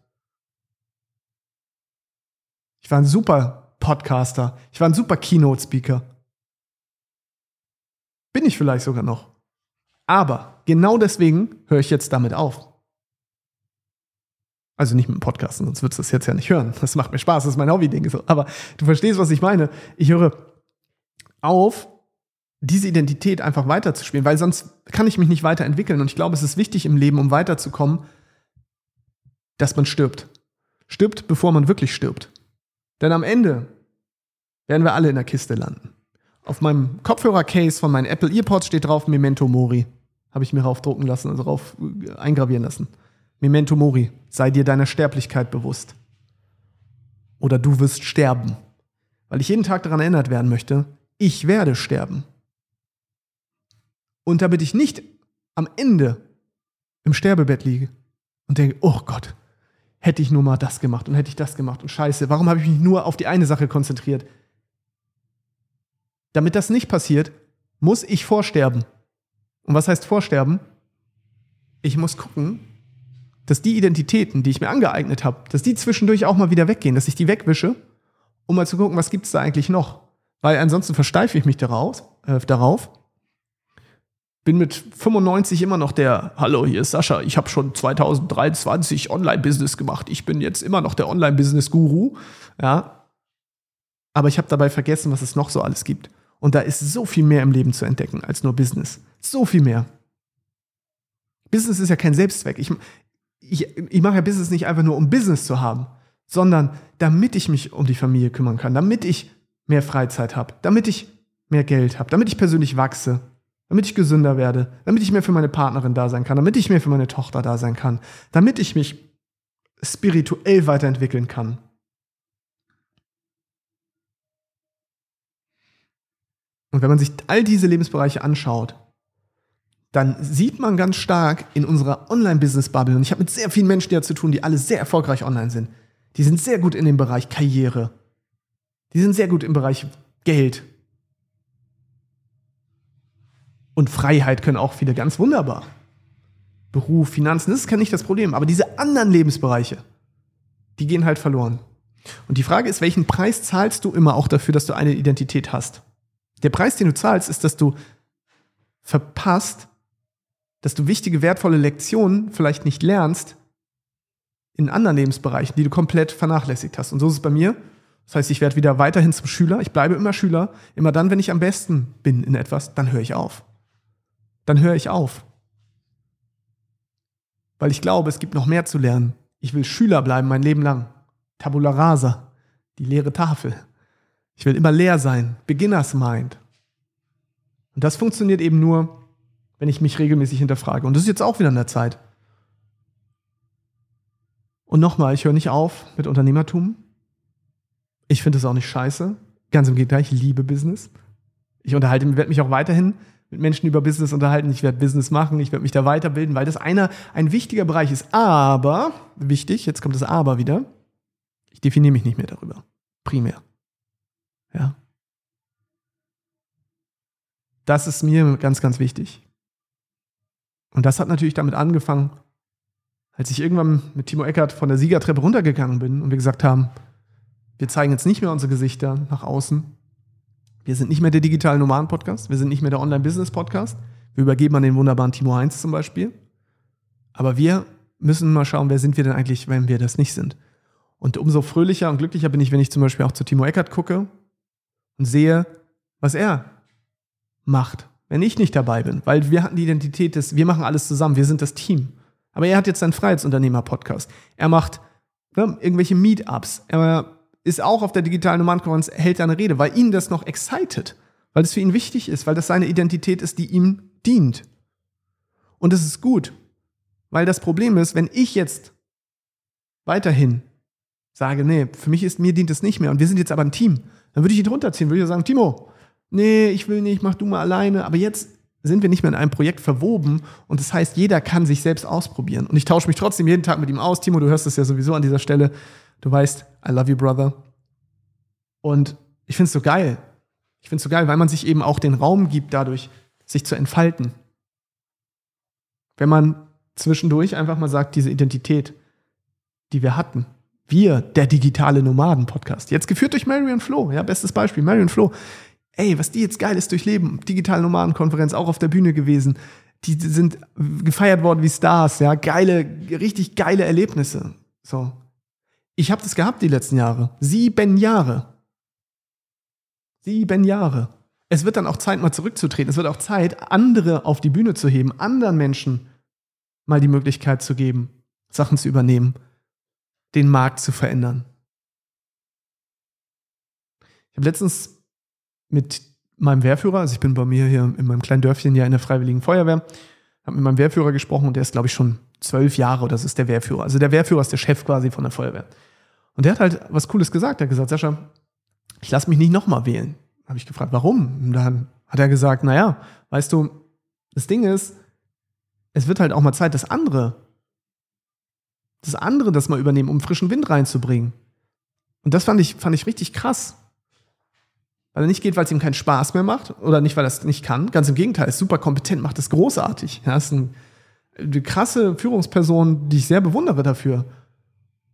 Ich war ein super Podcaster. Ich war ein super Keynote-Speaker. Bin ich vielleicht sogar noch. Aber genau deswegen höre ich jetzt damit auf. Also nicht mit dem Podcast, sonst würdest du das jetzt ja nicht hören. Das macht mir Spaß, das ist mein Hobby-Ding. Aber du verstehst, was ich meine. Ich höre auf, diese Identität einfach weiterzuspielen, weil sonst kann ich mich nicht weiterentwickeln. Und ich glaube, es ist wichtig im Leben, um weiterzukommen, dass man stirbt. Stirbt, bevor man wirklich stirbt. Denn am Ende werden wir alle in der Kiste landen. Auf meinem Kopfhörer-Case von meinen Apple EarPods steht drauf Memento Mori. Habe ich mir raufdrucken lassen, also drauf äh, eingravieren lassen. Memento Mori, sei dir deiner Sterblichkeit bewusst. Oder du wirst sterben. Weil ich jeden Tag daran erinnert werden möchte, ich werde sterben. Und damit ich nicht am Ende im Sterbebett liege und denke, oh Gott, hätte ich nur mal das gemacht und hätte ich das gemacht und scheiße, warum habe ich mich nur auf die eine Sache konzentriert? Damit das nicht passiert, muss ich vorsterben. Und was heißt vorsterben? Ich muss gucken, dass die Identitäten, die ich mir angeeignet habe, dass die zwischendurch auch mal wieder weggehen, dass ich die wegwische, um mal zu gucken, was gibt es da eigentlich noch. Weil ansonsten versteife ich mich daraus, äh, darauf. Bin mit 95 immer noch der, hallo, hier ist Sascha, ich habe schon 2023 Online-Business gemacht, ich bin jetzt immer noch der Online-Business-Guru. Ja. Aber ich habe dabei vergessen, was es noch so alles gibt. Und da ist so viel mehr im Leben zu entdecken als nur Business. So viel mehr. Business ist ja kein Selbstzweck. Ich, ich, ich mache ja Business nicht einfach nur, um Business zu haben, sondern damit ich mich um die Familie kümmern kann, damit ich mehr Freizeit habe, damit ich mehr Geld habe, damit ich persönlich wachse, damit ich gesünder werde, damit ich mehr für meine Partnerin da sein kann, damit ich mehr für meine Tochter da sein kann, damit ich mich spirituell weiterentwickeln kann. Und wenn man sich all diese Lebensbereiche anschaut, dann sieht man ganz stark in unserer Online-Business-Bubble, und ich habe mit sehr vielen Menschen ja zu tun, die alle sehr erfolgreich online sind. Die sind sehr gut in dem Bereich Karriere. Die sind sehr gut im Bereich Geld. Und Freiheit können auch viele ganz wunderbar. Beruf, Finanzen, das ist nicht das Problem. Aber diese anderen Lebensbereiche, die gehen halt verloren. Und die Frage ist, welchen Preis zahlst du immer auch dafür, dass du eine Identität hast? Der Preis, den du zahlst, ist, dass du verpasst, dass du wichtige, wertvolle Lektionen vielleicht nicht lernst in anderen Lebensbereichen, die du komplett vernachlässigt hast. Und so ist es bei mir. Das heißt, ich werde wieder weiterhin zum Schüler. Ich bleibe immer Schüler. Immer dann, wenn ich am besten bin in etwas, dann höre ich auf. Dann höre ich auf. Weil ich glaube, es gibt noch mehr zu lernen. Ich will Schüler bleiben mein Leben lang. Tabula rasa, die leere Tafel. Ich will immer leer sein. Beginners Mind. Und das funktioniert eben nur, wenn ich mich regelmäßig hinterfrage. Und das ist jetzt auch wieder in der Zeit. Und nochmal, ich höre nicht auf mit Unternehmertum. Ich finde es auch nicht scheiße. Ganz im Gegenteil, ich liebe Business. Ich unterhalte, werde mich auch weiterhin mit Menschen über Business unterhalten. Ich werde Business machen, ich werde mich da weiterbilden, weil das einer, ein wichtiger Bereich ist. Aber, wichtig, jetzt kommt das Aber wieder, ich definiere mich nicht mehr darüber. Primär. Ja. Das ist mir ganz, ganz wichtig. Und das hat natürlich damit angefangen, als ich irgendwann mit Timo Eckert von der Siegertreppe runtergegangen bin und wir gesagt haben, wir zeigen jetzt nicht mehr unsere Gesichter nach außen. Wir sind nicht mehr der digitale Nomaden-Podcast, wir sind nicht mehr der Online-Business-Podcast, Wir übergeben an den wunderbaren Timo Heinz zum Beispiel. Aber wir müssen mal schauen, wer sind wir denn eigentlich, wenn wir das nicht sind. Und umso fröhlicher und glücklicher bin ich, wenn ich zum Beispiel auch zu Timo Eckert gucke und sehe, was er macht, wenn ich nicht dabei bin. Weil wir hatten die Identität des, wir machen alles zusammen, wir sind das Team. Aber er hat jetzt seinen Freiheitsunternehmer-Podcast. Er macht ne, irgendwelche Meetups. Er ist auch auf der digitalen Nomadenkonferenz, hält eine Rede, weil ihn das noch excited, weil es für ihn wichtig ist, weil das seine Identität ist, die ihm dient. Und es ist gut, weil das Problem ist, wenn ich jetzt weiterhin sage, nee, für mich ist, mir dient es nicht mehr und wir sind jetzt aber ein Team, dann würde ich ihn runterziehen, würde ich sagen, Timo, nee, ich will nicht, mach du mal alleine, aber jetzt sind wir nicht mehr in einem Projekt verwoben und das heißt, jeder kann sich selbst ausprobieren. Und ich tausche mich trotzdem jeden Tag mit ihm aus. Timo, du hörst es ja sowieso an dieser Stelle. Du weißt, I love you, brother. Und ich finde es so geil. Ich finde es so geil, weil man sich eben auch den Raum gibt, dadurch sich zu entfalten. Wenn man zwischendurch einfach mal sagt, diese Identität, die wir hatten, wir, der digitale Nomaden-Podcast, jetzt geführt durch Marion Flo, ja, bestes Beispiel, Marion Flo, ey, was die jetzt geil ist durchleben, digitale Nomadenkonferenz auch auf der Bühne gewesen. Die sind gefeiert worden wie Stars, ja, geile, richtig geile Erlebnisse. So. Ich habe das gehabt die letzten Jahre. Sieben Jahre. Sieben Jahre. Es wird dann auch Zeit, mal zurückzutreten. Es wird auch Zeit, andere auf die Bühne zu heben, anderen Menschen mal die Möglichkeit zu geben, Sachen zu übernehmen, den Markt zu verändern. Ich habe letztens mit meinem Wehrführer, also ich bin bei mir hier in meinem kleinen Dörfchen ja in der Freiwilligen Feuerwehr, habe mit meinem Wehrführer gesprochen und der ist, glaube ich, schon zwölf Jahre, das ist der Wehrführer. Also der Wehrführer ist der Chef quasi von der Feuerwehr. Und der hat halt was Cooles gesagt. Er hat gesagt, Sascha, ich lasse mich nicht nochmal wählen. Habe ich gefragt, warum? Und dann hat er gesagt, naja, weißt du, das Ding ist, es wird halt auch mal Zeit, dass andere, das andere das mal übernehmen, um frischen Wind reinzubringen. Und das fand ich, fand ich richtig krass. Weil er nicht geht, weil es ihm keinen Spaß mehr macht oder nicht, weil er es nicht kann. Ganz im Gegenteil, ist super kompetent, macht es großartig. Er ist ein, eine krasse Führungsperson, die ich sehr bewundere dafür.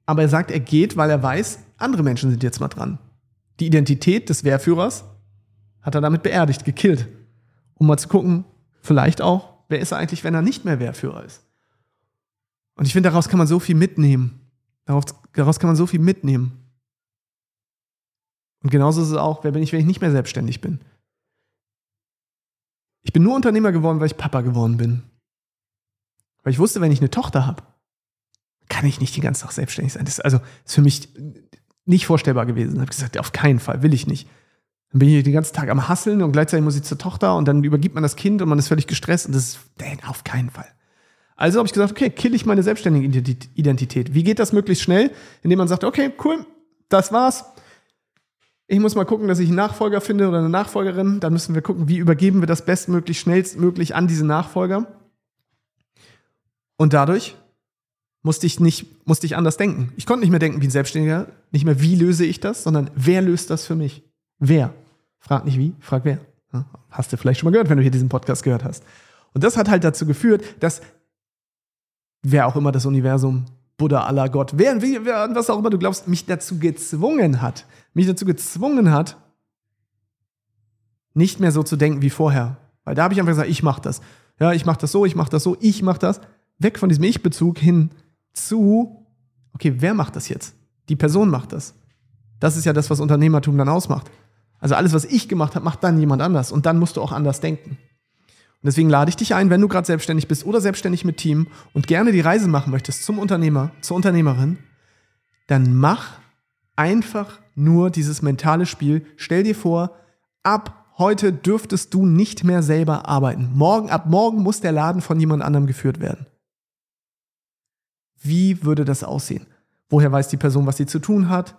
Aber er sagt, er geht, weil er weiß, andere Menschen sind jetzt mal dran. Die Identität des Wehrführers hat er damit beerdigt, gekillt. Um mal zu gucken, vielleicht auch, wer ist er eigentlich, wenn er nicht mehr Wehrführer ist. Und ich finde, daraus kann man so viel mitnehmen. Daraus, daraus kann man so viel mitnehmen. Und genauso ist es auch, wer bin ich, wenn ich nicht mehr selbstständig bin. Ich bin nur Unternehmer geworden, weil ich Papa geworden bin. Weil ich wusste, wenn ich eine Tochter habe, kann ich nicht den ganzen Tag selbstständig sein. Das ist also ist für mich nicht vorstellbar gewesen. Ich habe gesagt, auf keinen Fall, will ich nicht. Dann bin ich den ganzen Tag am Hasseln und gleichzeitig muss ich zur Tochter und dann übergibt man das Kind und man ist völlig gestresst und das ist auf keinen Fall. Also habe ich gesagt, okay, kill ich meine selbstständige Identität. Wie geht das möglichst schnell? Indem man sagt, okay, cool, das war's. Ich muss mal gucken, dass ich einen Nachfolger finde oder eine Nachfolgerin. Dann müssen wir gucken, wie übergeben wir das bestmöglich, schnellstmöglich an diese Nachfolger. Und dadurch musste ich nicht, musste ich anders denken. Ich konnte nicht mehr denken wie ein Selbstständiger, nicht mehr wie löse ich das, sondern wer löst das für mich? Wer? Frag nicht wie, frag wer. Hast du vielleicht schon mal gehört, wenn du hier diesen Podcast gehört hast. Und das hat halt dazu geführt, dass wer auch immer das Universum Buddha, Allah, Gott, wer, wer, was auch immer du glaubst, mich dazu gezwungen hat, mich dazu gezwungen hat, nicht mehr so zu denken wie vorher. Weil da habe ich einfach gesagt, ich mache das. Ja, ich mache das so, ich mache das so, ich mache das. Weg von diesem Ich-Bezug hin zu, okay, wer macht das jetzt? Die Person macht das. Das ist ja das, was Unternehmertum dann ausmacht. Also alles, was ich gemacht habe, macht dann jemand anders. Und dann musst du auch anders denken. Und deswegen lade ich dich ein, wenn du gerade selbstständig bist oder selbstständig mit Team und gerne die Reise machen möchtest zum Unternehmer, zur Unternehmerin, dann mach einfach nur dieses mentale Spiel. Stell dir vor, ab heute dürftest du nicht mehr selber arbeiten. Morgen, ab morgen muss der Laden von jemand anderem geführt werden. Wie würde das aussehen? Woher weiß die Person, was sie zu tun hat?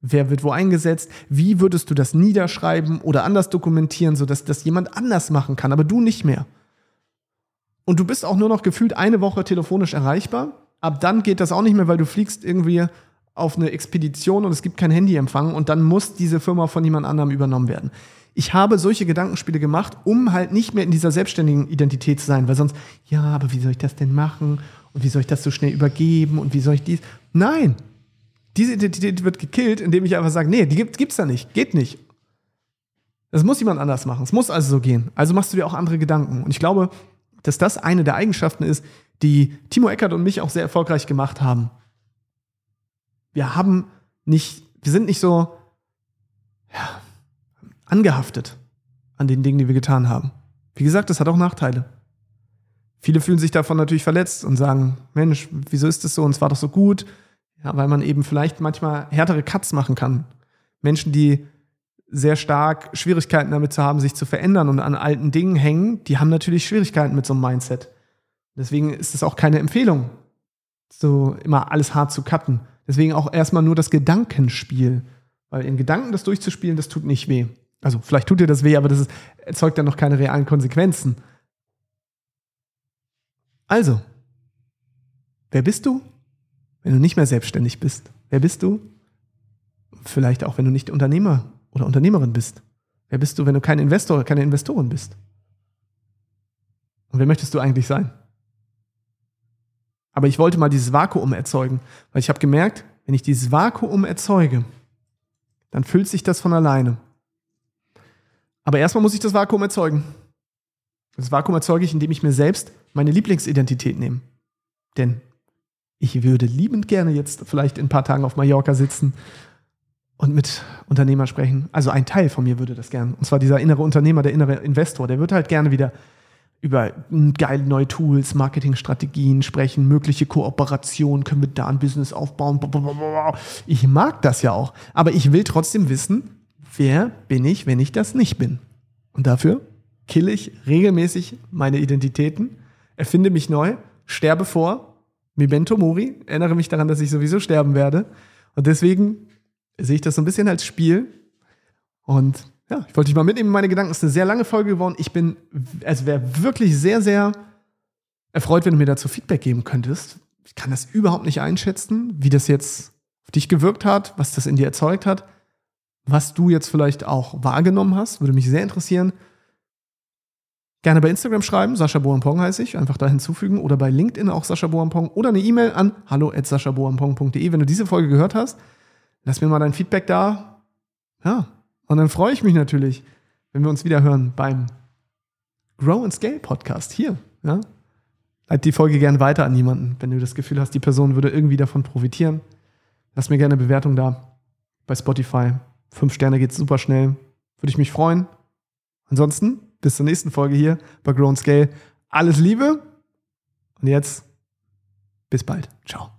Wer wird wo eingesetzt? Wie würdest du das niederschreiben oder anders dokumentieren, sodass das jemand anders machen kann, aber du nicht mehr? Und du bist auch nur noch gefühlt eine Woche telefonisch erreichbar. Ab dann geht das auch nicht mehr, weil du fliegst irgendwie auf eine Expedition und es gibt kein Handyempfang und dann muss diese Firma von jemand anderem übernommen werden. Ich habe solche Gedankenspiele gemacht, um halt nicht mehr in dieser selbstständigen Identität zu sein, weil sonst, ja, aber wie soll ich das denn machen? Und wie soll ich das so schnell übergeben? Und wie soll ich dies? Nein, diese Identität wird gekillt, indem ich einfach sage, nee, die gibt, gibt's da nicht, geht nicht. Das muss jemand anders machen. Es muss also so gehen. Also machst du dir auch andere Gedanken. Und ich glaube, dass das eine der Eigenschaften ist, die Timo Eckert und mich auch sehr erfolgreich gemacht haben. Wir haben nicht, wir sind nicht so ja, angehaftet an den Dingen, die wir getan haben. Wie gesagt, das hat auch Nachteile. Viele fühlen sich davon natürlich verletzt und sagen, Mensch, wieso ist das so? Und es war doch so gut. Ja, weil man eben vielleicht manchmal härtere Cuts machen kann. Menschen, die sehr stark Schwierigkeiten damit zu haben, sich zu verändern und an alten Dingen hängen, die haben natürlich Schwierigkeiten mit so einem Mindset. Deswegen ist es auch keine Empfehlung, so immer alles hart zu cutten. Deswegen auch erstmal nur das Gedankenspiel. Weil in Gedanken das durchzuspielen, das tut nicht weh. Also vielleicht tut dir das weh, aber das ist, erzeugt dann noch keine realen Konsequenzen. Also, wer bist du, wenn du nicht mehr selbstständig bist? Wer bist du? Vielleicht auch, wenn du nicht Unternehmer oder Unternehmerin bist. Wer bist du, wenn du kein Investor oder keine Investorin bist? Und wer möchtest du eigentlich sein? Aber ich wollte mal dieses Vakuum erzeugen, weil ich habe gemerkt, wenn ich dieses Vakuum erzeuge, dann füllt sich das von alleine. Aber erstmal muss ich das Vakuum erzeugen. Das Vakuum erzeuge ich, indem ich mir selbst meine Lieblingsidentität nehme. Denn ich würde liebend gerne jetzt vielleicht in ein paar Tagen auf Mallorca sitzen und mit Unternehmer sprechen. Also ein Teil von mir würde das gerne. Und zwar dieser innere Unternehmer, der innere Investor, der würde halt gerne wieder über geile neue Tools, Marketingstrategien sprechen, mögliche Kooperationen, können wir da ein Business aufbauen. Ich mag das ja auch, aber ich will trotzdem wissen, wer bin ich, wenn ich das nicht bin. Und dafür kill ich regelmäßig meine Identitäten, erfinde mich neu, sterbe vor, Memento Mori, erinnere mich daran, dass ich sowieso sterben werde. Und deswegen sehe ich das so ein bisschen als Spiel. Und ja, ich wollte dich mal mitnehmen in meine Gedanken. Es ist eine sehr lange Folge geworden. Ich bin, also wäre wirklich sehr, sehr erfreut, wenn du mir dazu Feedback geben könntest. Ich kann das überhaupt nicht einschätzen, wie das jetzt auf dich gewirkt hat, was das in dir erzeugt hat, was du jetzt vielleicht auch wahrgenommen hast. Würde mich sehr interessieren. Gerne bei Instagram schreiben, Sascha Boampong heiße ich, einfach da hinzufügen oder bei LinkedIn auch Sascha Boampong oder eine E-Mail an hallo@saschaboampong.de, wenn du diese Folge gehört hast. Lass mir mal dein Feedback da. Ja, und dann freue ich mich natürlich, wenn wir uns wieder hören beim Grow and Scale Podcast hier. Ja? Leit die Folge gerne weiter an jemanden, wenn du das Gefühl hast, die Person würde irgendwie davon profitieren. Lass mir gerne eine Bewertung da bei Spotify. Fünf Sterne geht super schnell. Würde ich mich freuen. Ansonsten bis zur nächsten Folge hier bei Grow and Scale. Alles Liebe und jetzt bis bald. Ciao.